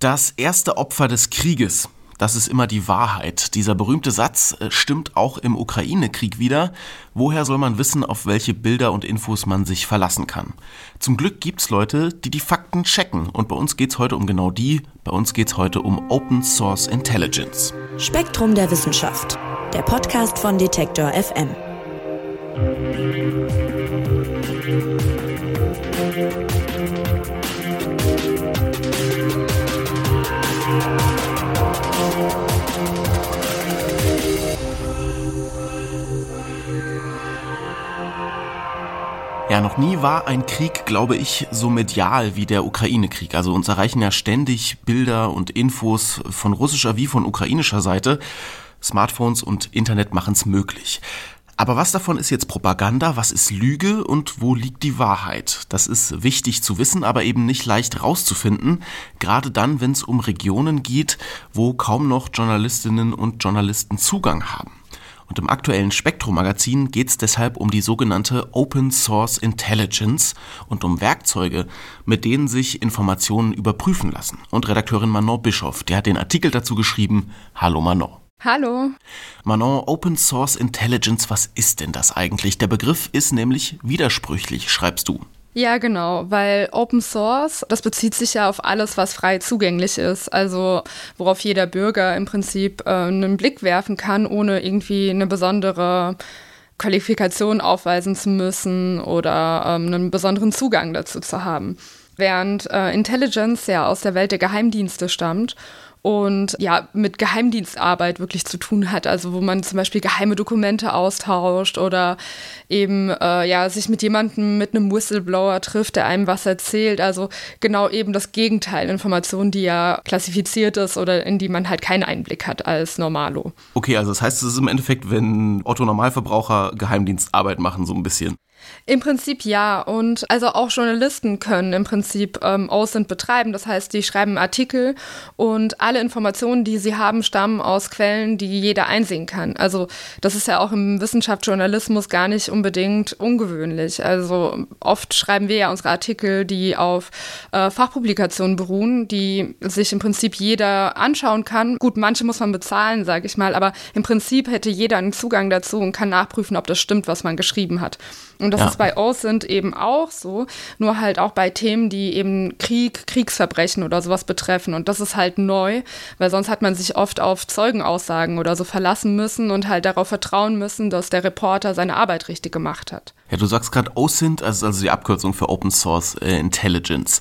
Das erste Opfer des Krieges, das ist immer die Wahrheit. Dieser berühmte Satz äh, stimmt auch im Ukraine-Krieg wieder. Woher soll man wissen, auf welche Bilder und Infos man sich verlassen kann? Zum Glück gibt's Leute, die die Fakten checken. Und bei uns geht's heute um genau die. Bei uns geht's heute um Open Source Intelligence. Spektrum der Wissenschaft. Der Podcast von Detektor FM. Ja, noch nie war ein Krieg, glaube ich, so medial wie der Ukraine-Krieg. Also uns erreichen ja ständig Bilder und Infos von russischer wie von ukrainischer Seite. Smartphones und Internet machen es möglich. Aber was davon ist jetzt Propaganda, was ist Lüge und wo liegt die Wahrheit? Das ist wichtig zu wissen, aber eben nicht leicht rauszufinden, gerade dann, wenn es um Regionen geht, wo kaum noch Journalistinnen und Journalisten Zugang haben. Und im aktuellen Spektrum-Magazin geht es deshalb um die sogenannte Open Source Intelligence und um Werkzeuge, mit denen sich Informationen überprüfen lassen. Und Redakteurin Manon Bischoff, der hat den Artikel dazu geschrieben. Hallo Manon. Hallo. Manon, Open Source Intelligence, was ist denn das eigentlich? Der Begriff ist nämlich widersprüchlich, schreibst du. Ja, genau, weil Open Source, das bezieht sich ja auf alles, was frei zugänglich ist, also worauf jeder Bürger im Prinzip äh, einen Blick werfen kann, ohne irgendwie eine besondere Qualifikation aufweisen zu müssen oder ähm, einen besonderen Zugang dazu zu haben. Während äh, Intelligence ja aus der Welt der Geheimdienste stammt und ja, mit Geheimdienstarbeit wirklich zu tun hat. Also wo man zum Beispiel geheime Dokumente austauscht oder eben äh, ja, sich mit jemandem, mit einem Whistleblower trifft, der einem was erzählt. Also genau eben das Gegenteil, Informationen, die ja klassifiziert ist oder in die man halt keinen Einblick hat als Normalo. Okay, also das heißt, es ist im Endeffekt, wenn Otto Normalverbraucher Geheimdienstarbeit machen, so ein bisschen. Im Prinzip ja. Und also auch Journalisten können im Prinzip ähm, OSINT betreiben. Das heißt, die schreiben Artikel und alle Informationen, die sie haben, stammen aus Quellen, die jeder einsehen kann. Also das ist ja auch im Wissenschaftsjournalismus gar nicht unbedingt ungewöhnlich. Also oft schreiben wir ja unsere Artikel, die auf äh, Fachpublikationen beruhen, die sich im Prinzip jeder anschauen kann. Gut, manche muss man bezahlen, sage ich mal, aber im Prinzip hätte jeder einen Zugang dazu und kann nachprüfen, ob das stimmt, was man geschrieben hat. Und das ja. ist bei OSINT eben auch so, nur halt auch bei Themen, die eben Krieg, Kriegsverbrechen oder sowas betreffen. Und das ist halt neu, weil sonst hat man sich oft auf Zeugenaussagen oder so verlassen müssen und halt darauf vertrauen müssen, dass der Reporter seine Arbeit richtig gemacht hat. Ja, du sagst gerade OSINT, also, also die Abkürzung für Open Source äh, Intelligence.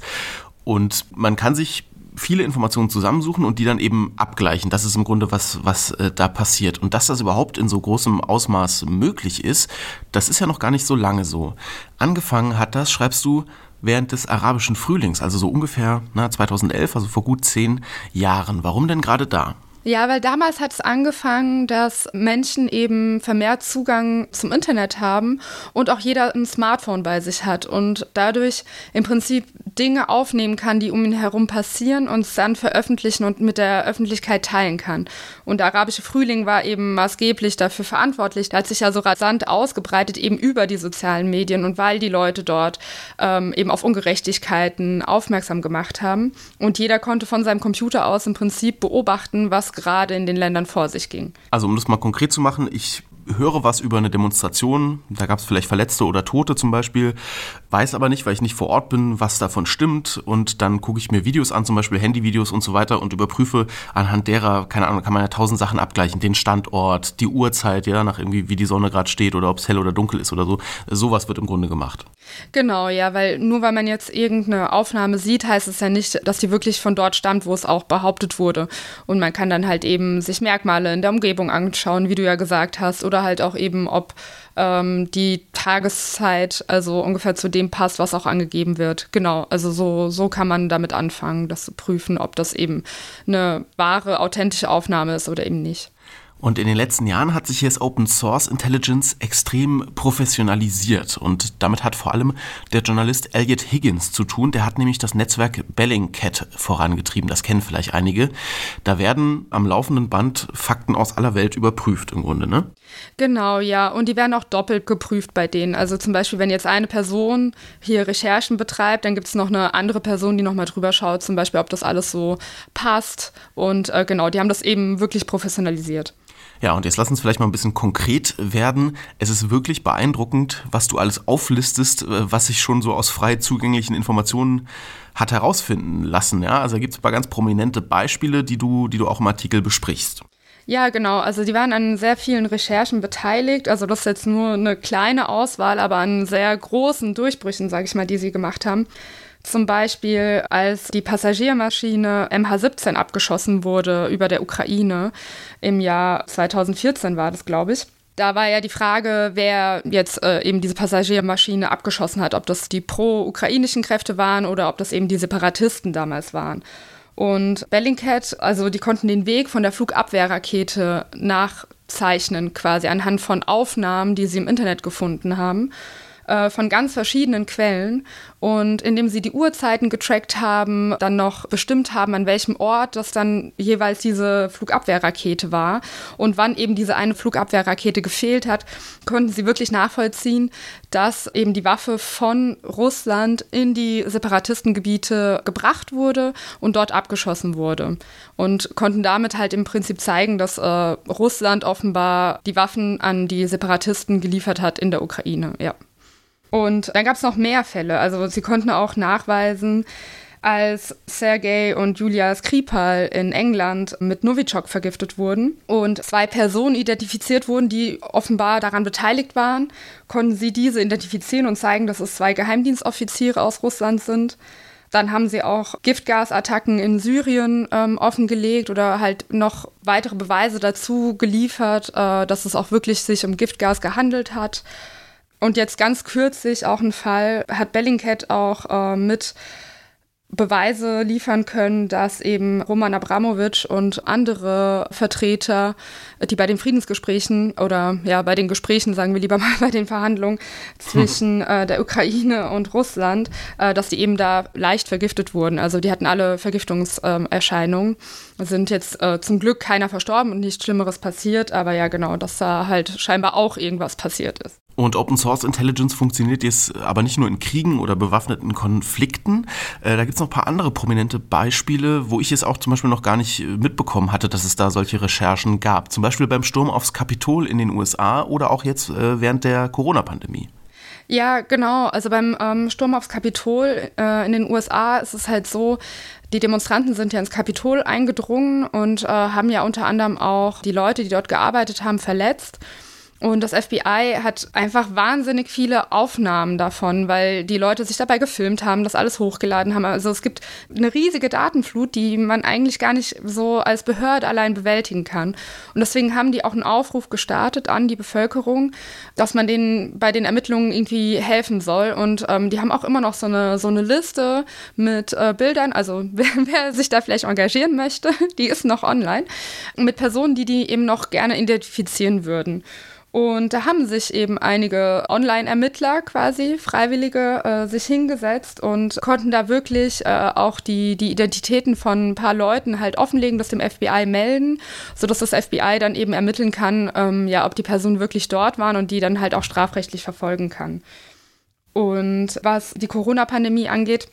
Und man kann sich viele Informationen zusammensuchen und die dann eben abgleichen. Das ist im Grunde was, was äh, da passiert. Und dass das überhaupt in so großem Ausmaß möglich ist, das ist ja noch gar nicht so lange so. Angefangen hat das, schreibst du, während des arabischen Frühlings, also so ungefähr na, 2011, also vor gut zehn Jahren. Warum denn gerade da? Ja, weil damals hat es angefangen, dass Menschen eben vermehrt Zugang zum Internet haben und auch jeder ein Smartphone bei sich hat und dadurch im Prinzip Dinge aufnehmen kann, die um ihn herum passieren und es dann veröffentlichen und mit der Öffentlichkeit teilen kann. Und der arabische Frühling war eben maßgeblich dafür verantwortlich. Der hat sich ja so rasant ausgebreitet, eben über die sozialen Medien und weil die Leute dort ähm, eben auf Ungerechtigkeiten aufmerksam gemacht haben. Und jeder konnte von seinem Computer aus im Prinzip beobachten, was gerade in den Ländern vor sich ging. Also um das mal konkret zu machen, ich höre was über eine Demonstration, da gab es vielleicht Verletzte oder Tote zum Beispiel, weiß aber nicht, weil ich nicht vor Ort bin, was davon stimmt und dann gucke ich mir Videos an, zum Beispiel Handyvideos und so weiter und überprüfe anhand derer, keine Ahnung, kann man ja tausend Sachen abgleichen, den Standort, die Uhrzeit, ja, nach irgendwie, wie die Sonne gerade steht oder ob es hell oder dunkel ist oder so. Sowas wird im Grunde gemacht. Genau, ja, weil nur weil man jetzt irgendeine Aufnahme sieht, heißt es ja nicht, dass die wirklich von dort stammt, wo es auch behauptet wurde. Und man kann dann halt eben sich Merkmale in der Umgebung anschauen, wie du ja gesagt hast, oder halt auch eben, ob ähm, die Tageszeit also ungefähr zu dem passt, was auch angegeben wird. Genau, also so, so kann man damit anfangen, das zu prüfen, ob das eben eine wahre, authentische Aufnahme ist oder eben nicht. Und in den letzten Jahren hat sich jetzt Open Source Intelligence extrem professionalisiert. Und damit hat vor allem der Journalist Elliot Higgins zu tun. Der hat nämlich das Netzwerk Bellingcat vorangetrieben. Das kennen vielleicht einige. Da werden am laufenden Band Fakten aus aller Welt überprüft im Grunde, ne? Genau, ja. Und die werden auch doppelt geprüft bei denen. Also zum Beispiel, wenn jetzt eine Person hier Recherchen betreibt, dann gibt es noch eine andere Person, die nochmal drüber schaut, zum Beispiel, ob das alles so passt. Und äh, genau, die haben das eben wirklich professionalisiert. Ja, und jetzt lass uns vielleicht mal ein bisschen konkret werden. Es ist wirklich beeindruckend, was du alles auflistest, äh, was sich schon so aus frei zugänglichen Informationen hat herausfinden lassen. Ja, also gibt es ein paar ganz prominente Beispiele, die du, die du auch im Artikel besprichst. Ja, genau. Also die waren an sehr vielen Recherchen beteiligt. Also das ist jetzt nur eine kleine Auswahl, aber an sehr großen Durchbrüchen, sage ich mal, die sie gemacht haben. Zum Beispiel, als die Passagiermaschine MH17 abgeschossen wurde über der Ukraine im Jahr 2014 war das, glaube ich. Da war ja die Frage, wer jetzt äh, eben diese Passagiermaschine abgeschossen hat, ob das die pro-ukrainischen Kräfte waren oder ob das eben die Separatisten damals waren. Und Bellingcat, also die konnten den Weg von der Flugabwehrrakete nachzeichnen, quasi anhand von Aufnahmen, die sie im Internet gefunden haben. Äh, von ganz verschiedenen Quellen. Und indem sie die Uhrzeiten getrackt haben, dann noch bestimmt haben, an welchem Ort das dann jeweils diese Flugabwehrrakete war und wann eben diese eine Flugabwehrrakete gefehlt hat, konnten sie wirklich nachvollziehen, dass eben die Waffe von Russland in die Separatistengebiete gebracht wurde und dort abgeschossen wurde. Und konnten damit halt im Prinzip zeigen, dass äh, Russland offenbar die Waffen an die Separatisten geliefert hat in der Ukraine. Ja. Und dann gab es noch mehr Fälle. Also sie konnten auch nachweisen, als Sergei und Julia Skripal in England mit Novichok vergiftet wurden und zwei Personen identifiziert wurden, die offenbar daran beteiligt waren, konnten sie diese identifizieren und zeigen, dass es zwei Geheimdienstoffiziere aus Russland sind. Dann haben sie auch Giftgasattacken in Syrien ähm, offengelegt oder halt noch weitere Beweise dazu geliefert, äh, dass es auch wirklich sich um Giftgas gehandelt hat. Und jetzt ganz kürzlich auch ein Fall, hat Bellingcat auch äh, mit Beweise liefern können, dass eben Roman Abramowitsch und andere Vertreter, die bei den Friedensgesprächen oder ja bei den Gesprächen, sagen wir lieber mal bei den Verhandlungen zwischen äh, der Ukraine und Russland, äh, dass die eben da leicht vergiftet wurden. Also die hatten alle Vergiftungserscheinungen. Ähm, sind jetzt äh, zum Glück keiner verstorben und nichts Schlimmeres passiert, aber ja genau, dass da halt scheinbar auch irgendwas passiert ist. Und Open Source Intelligence funktioniert jetzt aber nicht nur in Kriegen oder bewaffneten Konflikten. Äh, da gibt es noch ein paar andere prominente Beispiele, wo ich es auch zum Beispiel noch gar nicht äh, mitbekommen hatte, dass es da solche Recherchen gab. Zum Beispiel beim Sturm aufs Kapitol in den USA oder auch jetzt äh, während der Corona-Pandemie. Ja, genau. Also beim ähm, Sturm aufs Kapitol äh, in den USA ist es halt so, die Demonstranten sind ja ins Kapitol eingedrungen und äh, haben ja unter anderem auch die Leute, die dort gearbeitet haben, verletzt. Und das FBI hat einfach wahnsinnig viele Aufnahmen davon, weil die Leute sich dabei gefilmt haben, das alles hochgeladen haben. Also es gibt eine riesige Datenflut, die man eigentlich gar nicht so als Behörde allein bewältigen kann. Und deswegen haben die auch einen Aufruf gestartet an die Bevölkerung, dass man denen bei den Ermittlungen irgendwie helfen soll. Und ähm, die haben auch immer noch so eine, so eine Liste mit äh, Bildern, also wer, wer sich da vielleicht engagieren möchte, die ist noch online, mit Personen, die die eben noch gerne identifizieren würden. Und da haben sich eben einige Online-Ermittler quasi, Freiwillige, äh, sich hingesetzt und konnten da wirklich äh, auch die, die Identitäten von ein paar Leuten halt offenlegen, das dem FBI melden, sodass das FBI dann eben ermitteln kann, ähm, ja, ob die Personen wirklich dort waren und die dann halt auch strafrechtlich verfolgen kann. Und was die Corona-Pandemie angeht,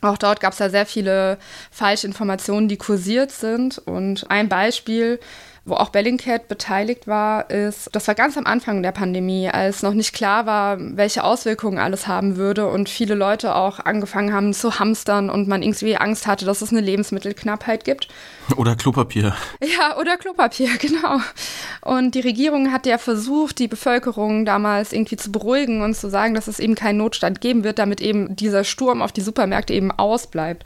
auch dort gab es ja sehr viele Falschinformationen, die kursiert sind. Und ein Beispiel wo auch Bellingcat beteiligt war, ist, das war ganz am Anfang der Pandemie, als noch nicht klar war, welche Auswirkungen alles haben würde und viele Leute auch angefangen haben zu hamstern und man irgendwie Angst hatte, dass es eine Lebensmittelknappheit gibt. Oder Klopapier. Ja, oder Klopapier, genau. Und die Regierung hat ja versucht, die Bevölkerung damals irgendwie zu beruhigen und zu sagen, dass es eben keinen Notstand geben wird, damit eben dieser Sturm auf die Supermärkte eben ausbleibt.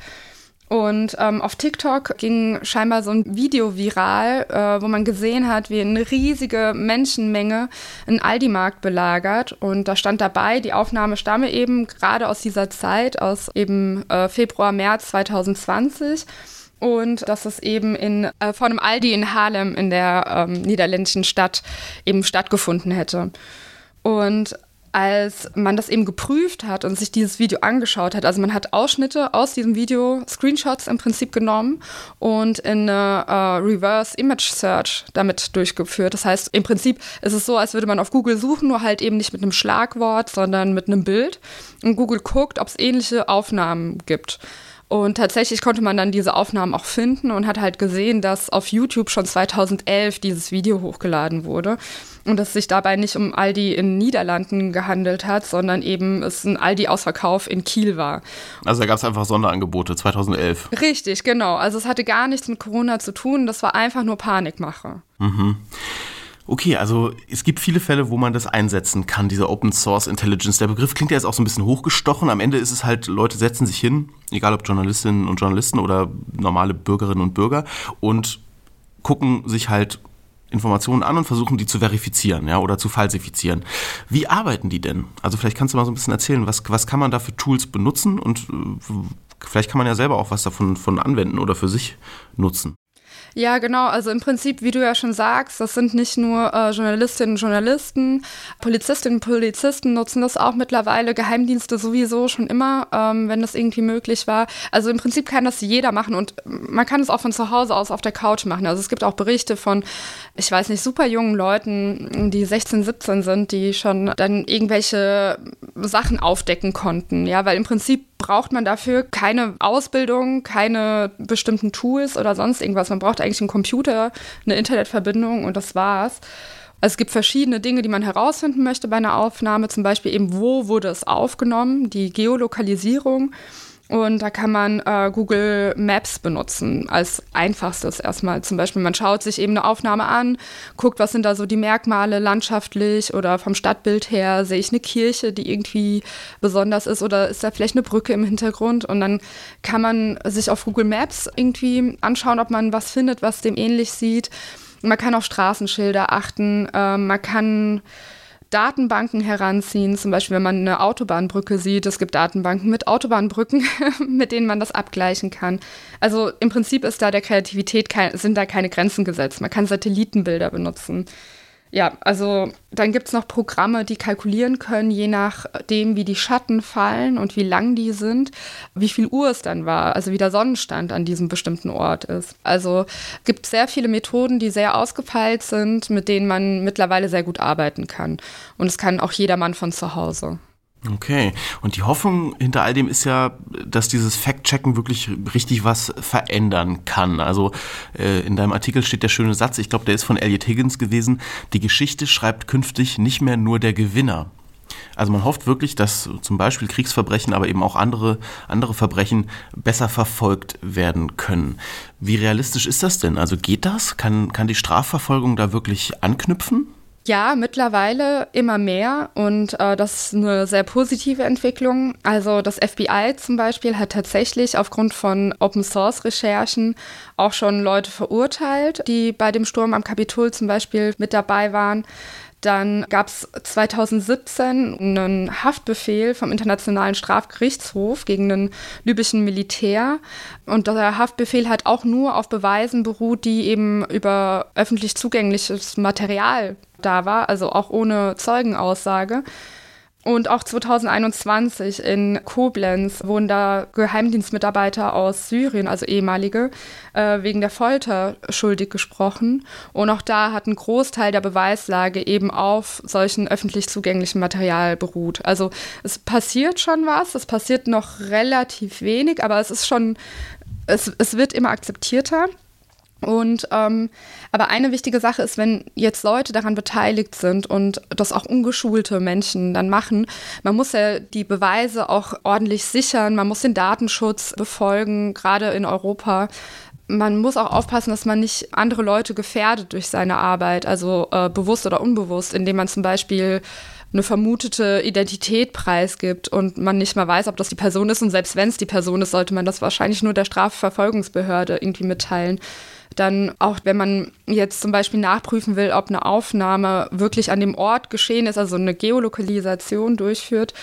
Und ähm, auf TikTok ging scheinbar so ein Video viral, äh, wo man gesehen hat, wie eine riesige Menschenmenge einen Aldi-Markt belagert. Und da stand dabei, die Aufnahme stamme eben gerade aus dieser Zeit, aus eben äh, Februar, März 2020. und dass es eben in, äh, von einem Aldi in Haarlem in der ähm, niederländischen Stadt eben stattgefunden hätte. Und als man das eben geprüft hat und sich dieses Video angeschaut hat, also man hat Ausschnitte aus diesem Video, Screenshots im Prinzip genommen und in eine uh, Reverse Image Search damit durchgeführt. Das heißt, im Prinzip ist es so, als würde man auf Google suchen, nur halt eben nicht mit einem Schlagwort, sondern mit einem Bild. Und Google guckt, ob es ähnliche Aufnahmen gibt. Und tatsächlich konnte man dann diese Aufnahmen auch finden und hat halt gesehen, dass auf YouTube schon 2011 dieses Video hochgeladen wurde und dass es sich dabei nicht um Aldi in Niederlanden gehandelt hat, sondern eben es ein Aldi-Ausverkauf in Kiel war. Also da gab es einfach Sonderangebote 2011. Richtig, genau. Also es hatte gar nichts mit Corona zu tun, das war einfach nur Panikmache. Mhm. Okay, also es gibt viele Fälle, wo man das einsetzen kann, diese Open Source Intelligence. Der Begriff klingt ja jetzt auch so ein bisschen hochgestochen. Am Ende ist es halt, Leute setzen sich hin, egal ob Journalistinnen und Journalisten oder normale Bürgerinnen und Bürger, und gucken sich halt Informationen an und versuchen die zu verifizieren ja, oder zu falsifizieren. Wie arbeiten die denn? Also vielleicht kannst du mal so ein bisschen erzählen, was, was kann man da für Tools benutzen und äh, vielleicht kann man ja selber auch was davon von anwenden oder für sich nutzen. Ja, genau. Also im Prinzip, wie du ja schon sagst, das sind nicht nur äh, Journalistinnen und Journalisten, Polizistinnen und Polizisten nutzen das auch mittlerweile, Geheimdienste sowieso schon immer, ähm, wenn das irgendwie möglich war. Also im Prinzip kann das jeder machen und man kann es auch von zu Hause aus auf der Couch machen. Also es gibt auch Berichte von, ich weiß nicht, super jungen Leuten, die 16, 17 sind, die schon dann irgendwelche Sachen aufdecken konnten. Ja, weil im Prinzip braucht man dafür keine Ausbildung, keine bestimmten Tools oder sonst irgendwas. Man braucht eigentlich einen Computer, eine Internetverbindung und das war's. Es gibt verschiedene Dinge, die man herausfinden möchte bei einer Aufnahme, zum Beispiel eben, wo wurde es aufgenommen, die Geolokalisierung. Und da kann man äh, Google Maps benutzen als einfachstes erstmal. Zum Beispiel, man schaut sich eben eine Aufnahme an, guckt, was sind da so die Merkmale landschaftlich oder vom Stadtbild her. Sehe ich eine Kirche, die irgendwie besonders ist oder ist da vielleicht eine Brücke im Hintergrund? Und dann kann man sich auf Google Maps irgendwie anschauen, ob man was findet, was dem ähnlich sieht. Man kann auf Straßenschilder achten. Äh, man kann Datenbanken heranziehen, zum Beispiel wenn man eine Autobahnbrücke sieht, es gibt Datenbanken mit Autobahnbrücken, mit denen man das abgleichen kann. Also im Prinzip ist da der Kreativität kein, sind da keine Grenzen gesetzt. Man kann Satellitenbilder benutzen. Ja, also dann gibt es noch Programme, die kalkulieren können, je nachdem, wie die Schatten fallen und wie lang die sind, wie viel Uhr es dann war, also wie der Sonnenstand an diesem bestimmten Ort ist. Also gibt sehr viele Methoden, die sehr ausgefeilt sind, mit denen man mittlerweile sehr gut arbeiten kann. Und es kann auch jedermann von zu Hause. Okay, und die Hoffnung hinter all dem ist ja, dass dieses Fact-Checken wirklich richtig was verändern kann. Also äh, in deinem Artikel steht der schöne Satz, ich glaube, der ist von Elliot Higgins gewesen, die Geschichte schreibt künftig nicht mehr nur der Gewinner. Also man hofft wirklich, dass zum Beispiel Kriegsverbrechen, aber eben auch andere, andere Verbrechen besser verfolgt werden können. Wie realistisch ist das denn? Also geht das? Kann, kann die Strafverfolgung da wirklich anknüpfen? Ja, mittlerweile immer mehr und äh, das ist eine sehr positive Entwicklung. Also das FBI zum Beispiel hat tatsächlich aufgrund von Open-Source-Recherchen auch schon Leute verurteilt, die bei dem Sturm am Kapitol zum Beispiel mit dabei waren. Dann gab es 2017 einen Haftbefehl vom Internationalen Strafgerichtshof gegen einen libyschen Militär. Und der Haftbefehl hat auch nur auf Beweisen beruht, die eben über öffentlich zugängliches Material da war, also auch ohne Zeugenaussage. Und auch 2021 in Koblenz wurden da Geheimdienstmitarbeiter aus Syrien, also ehemalige, äh, wegen der Folter schuldig gesprochen. Und auch da hat ein Großteil der Beweislage eben auf solchen öffentlich zugänglichen Material beruht. Also es passiert schon was, es passiert noch relativ wenig, aber es ist schon, es, es wird immer akzeptierter. Und ähm, aber eine wichtige Sache ist, wenn jetzt Leute daran beteiligt sind und das auch ungeschulte Menschen dann machen, man muss ja die Beweise auch ordentlich sichern, man muss den Datenschutz befolgen, gerade in Europa. Man muss auch aufpassen, dass man nicht andere Leute gefährdet durch seine Arbeit, also äh, bewusst oder unbewusst, indem man zum Beispiel eine vermutete Identität preisgibt und man nicht mal weiß, ob das die Person ist. Und selbst wenn es die Person ist, sollte man das wahrscheinlich nur der Strafverfolgungsbehörde irgendwie mitteilen. Dann auch, wenn man jetzt zum Beispiel nachprüfen will, ob eine Aufnahme wirklich an dem Ort geschehen ist, also eine Geolokalisation durchführt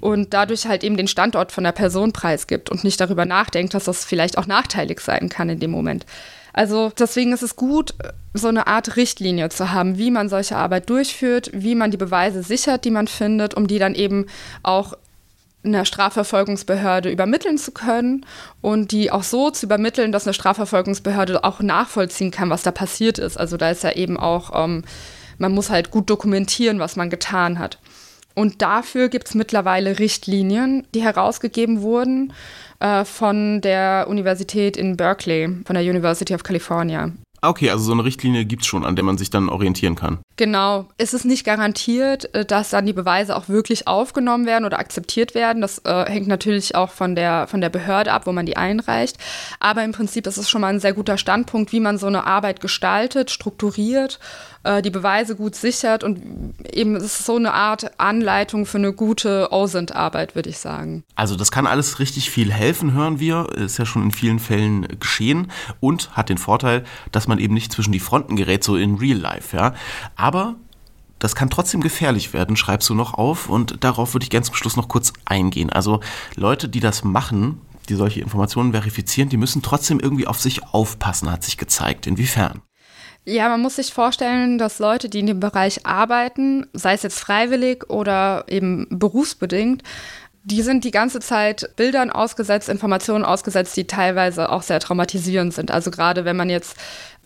und dadurch halt eben den Standort von der Person preisgibt und nicht darüber nachdenkt, dass das vielleicht auch nachteilig sein kann in dem Moment. Also deswegen ist es gut, so eine Art Richtlinie zu haben, wie man solche Arbeit durchführt, wie man die Beweise sichert, die man findet, um die dann eben auch einer Strafverfolgungsbehörde übermitteln zu können und die auch so zu übermitteln, dass eine Strafverfolgungsbehörde auch nachvollziehen kann, was da passiert ist. Also da ist ja eben auch, ähm, man muss halt gut dokumentieren, was man getan hat. Und dafür gibt es mittlerweile Richtlinien, die herausgegeben wurden äh, von der Universität in Berkeley, von der University of California. Okay, also so eine Richtlinie gibt es schon, an der man sich dann orientieren kann. Genau. Es ist nicht garantiert, äh, dass dann die Beweise auch wirklich aufgenommen werden oder akzeptiert werden. Das äh, hängt natürlich auch von der, von der Behörde ab, wo man die einreicht. Aber im Prinzip ist es schon mal ein sehr guter Standpunkt, wie man so eine Arbeit gestaltet, strukturiert äh, die Beweise gut sichert und eben es ist so eine Art Anleitung für eine gute OSINT-Arbeit, würde ich sagen. Also das kann alles richtig viel helfen, hören wir. Ist ja schon in vielen Fällen geschehen und hat den Vorteil, dass man eben nicht zwischen die Fronten gerät, so in Real Life. Ja? Aber das kann trotzdem gefährlich werden, schreibst du noch auf und darauf würde ich ganz zum Schluss noch kurz eingehen. Also Leute, die das machen, die solche Informationen verifizieren, die müssen trotzdem irgendwie auf sich aufpassen, hat sich gezeigt. Inwiefern? Ja, man muss sich vorstellen, dass Leute, die in dem Bereich arbeiten, sei es jetzt freiwillig oder eben berufsbedingt, die sind die ganze Zeit Bildern ausgesetzt, Informationen ausgesetzt, die teilweise auch sehr traumatisierend sind. Also gerade wenn man jetzt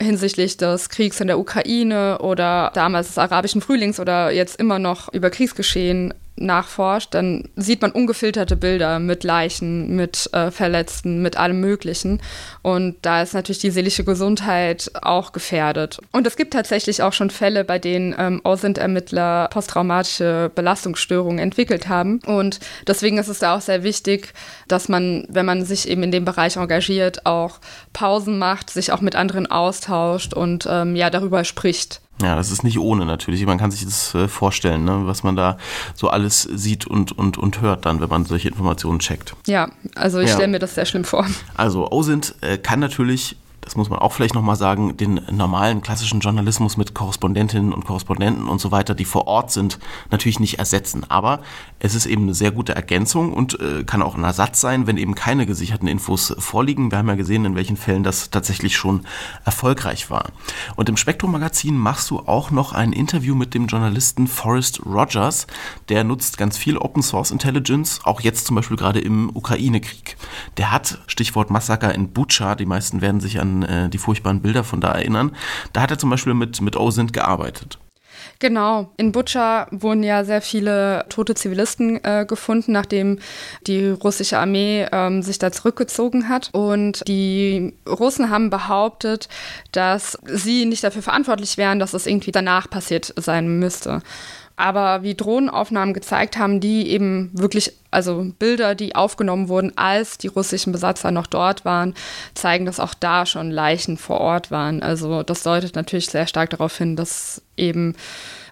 hinsichtlich des Kriegs in der Ukraine oder damals des arabischen Frühlings oder jetzt immer noch über Kriegsgeschehen nachforscht, dann sieht man ungefilterte Bilder mit Leichen, mit äh, Verletzten, mit allem Möglichen. Und da ist natürlich die seelische Gesundheit auch gefährdet. Und es gibt tatsächlich auch schon Fälle, bei denen ähm, OSINT-Ermittler posttraumatische Belastungsstörungen entwickelt haben. Und deswegen ist es da auch sehr wichtig, dass man, wenn man sich eben in dem Bereich engagiert, auch Pausen macht, sich auch mit anderen austauscht und ähm, ja darüber spricht. Ja, das ist nicht ohne natürlich. Man kann sich das äh, vorstellen, ne, was man da so alles sieht und, und, und hört dann, wenn man solche Informationen checkt. Ja, also ich ja. stelle mir das sehr schlimm vor. Also OSINT äh, kann natürlich das muss man auch vielleicht nochmal sagen, den normalen klassischen Journalismus mit Korrespondentinnen und Korrespondenten und so weiter, die vor Ort sind, natürlich nicht ersetzen. Aber es ist eben eine sehr gute Ergänzung und äh, kann auch ein Ersatz sein, wenn eben keine gesicherten Infos vorliegen. Wir haben ja gesehen, in welchen Fällen das tatsächlich schon erfolgreich war. Und im Spektrum-Magazin machst du auch noch ein Interview mit dem Journalisten Forrest Rogers. Der nutzt ganz viel Open Source Intelligence, auch jetzt zum Beispiel gerade im Ukraine-Krieg. Der hat, Stichwort Massaker in Bucha, die meisten werden sich an äh, die furchtbaren Bilder von da erinnern. Da hat er zum Beispiel mit, mit OSINT gearbeitet. Genau. In Butscha wurden ja sehr viele tote Zivilisten äh, gefunden, nachdem die russische Armee ähm, sich da zurückgezogen hat. Und die Russen haben behauptet, dass sie nicht dafür verantwortlich wären, dass es irgendwie danach passiert sein müsste. Aber wie Drohnenaufnahmen gezeigt haben, die eben wirklich, also Bilder, die aufgenommen wurden, als die russischen Besatzer noch dort waren, zeigen, dass auch da schon Leichen vor Ort waren. Also das deutet natürlich sehr stark darauf hin, dass eben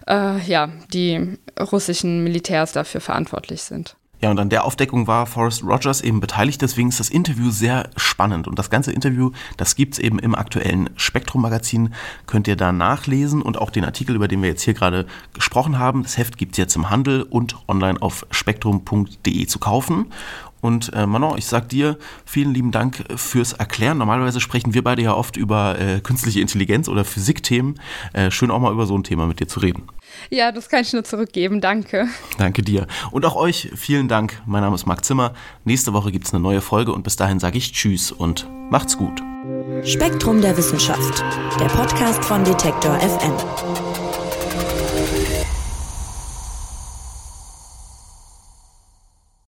äh, ja, die russischen Militärs dafür verantwortlich sind. Ja, und an der Aufdeckung war Forrest Rogers eben beteiligt, deswegen ist das Interview sehr spannend. Und das ganze Interview, das gibt's eben im aktuellen Spektrum-Magazin, könnt ihr da nachlesen und auch den Artikel, über den wir jetzt hier gerade gesprochen haben. Das Heft gibt's jetzt im Handel und online auf spektrum.de zu kaufen. Und äh, Manon, ich sag dir vielen lieben Dank fürs Erklären. Normalerweise sprechen wir beide ja oft über äh, künstliche Intelligenz oder Physikthemen. Äh, schön auch mal über so ein Thema mit dir zu reden. Ja, das kann ich nur zurückgeben. Danke. Danke dir. Und auch euch vielen Dank. Mein Name ist Marc Zimmer. Nächste Woche gibt es eine neue Folge und bis dahin sage ich Tschüss und macht's gut. Spektrum der Wissenschaft, der Podcast von Detektor FM.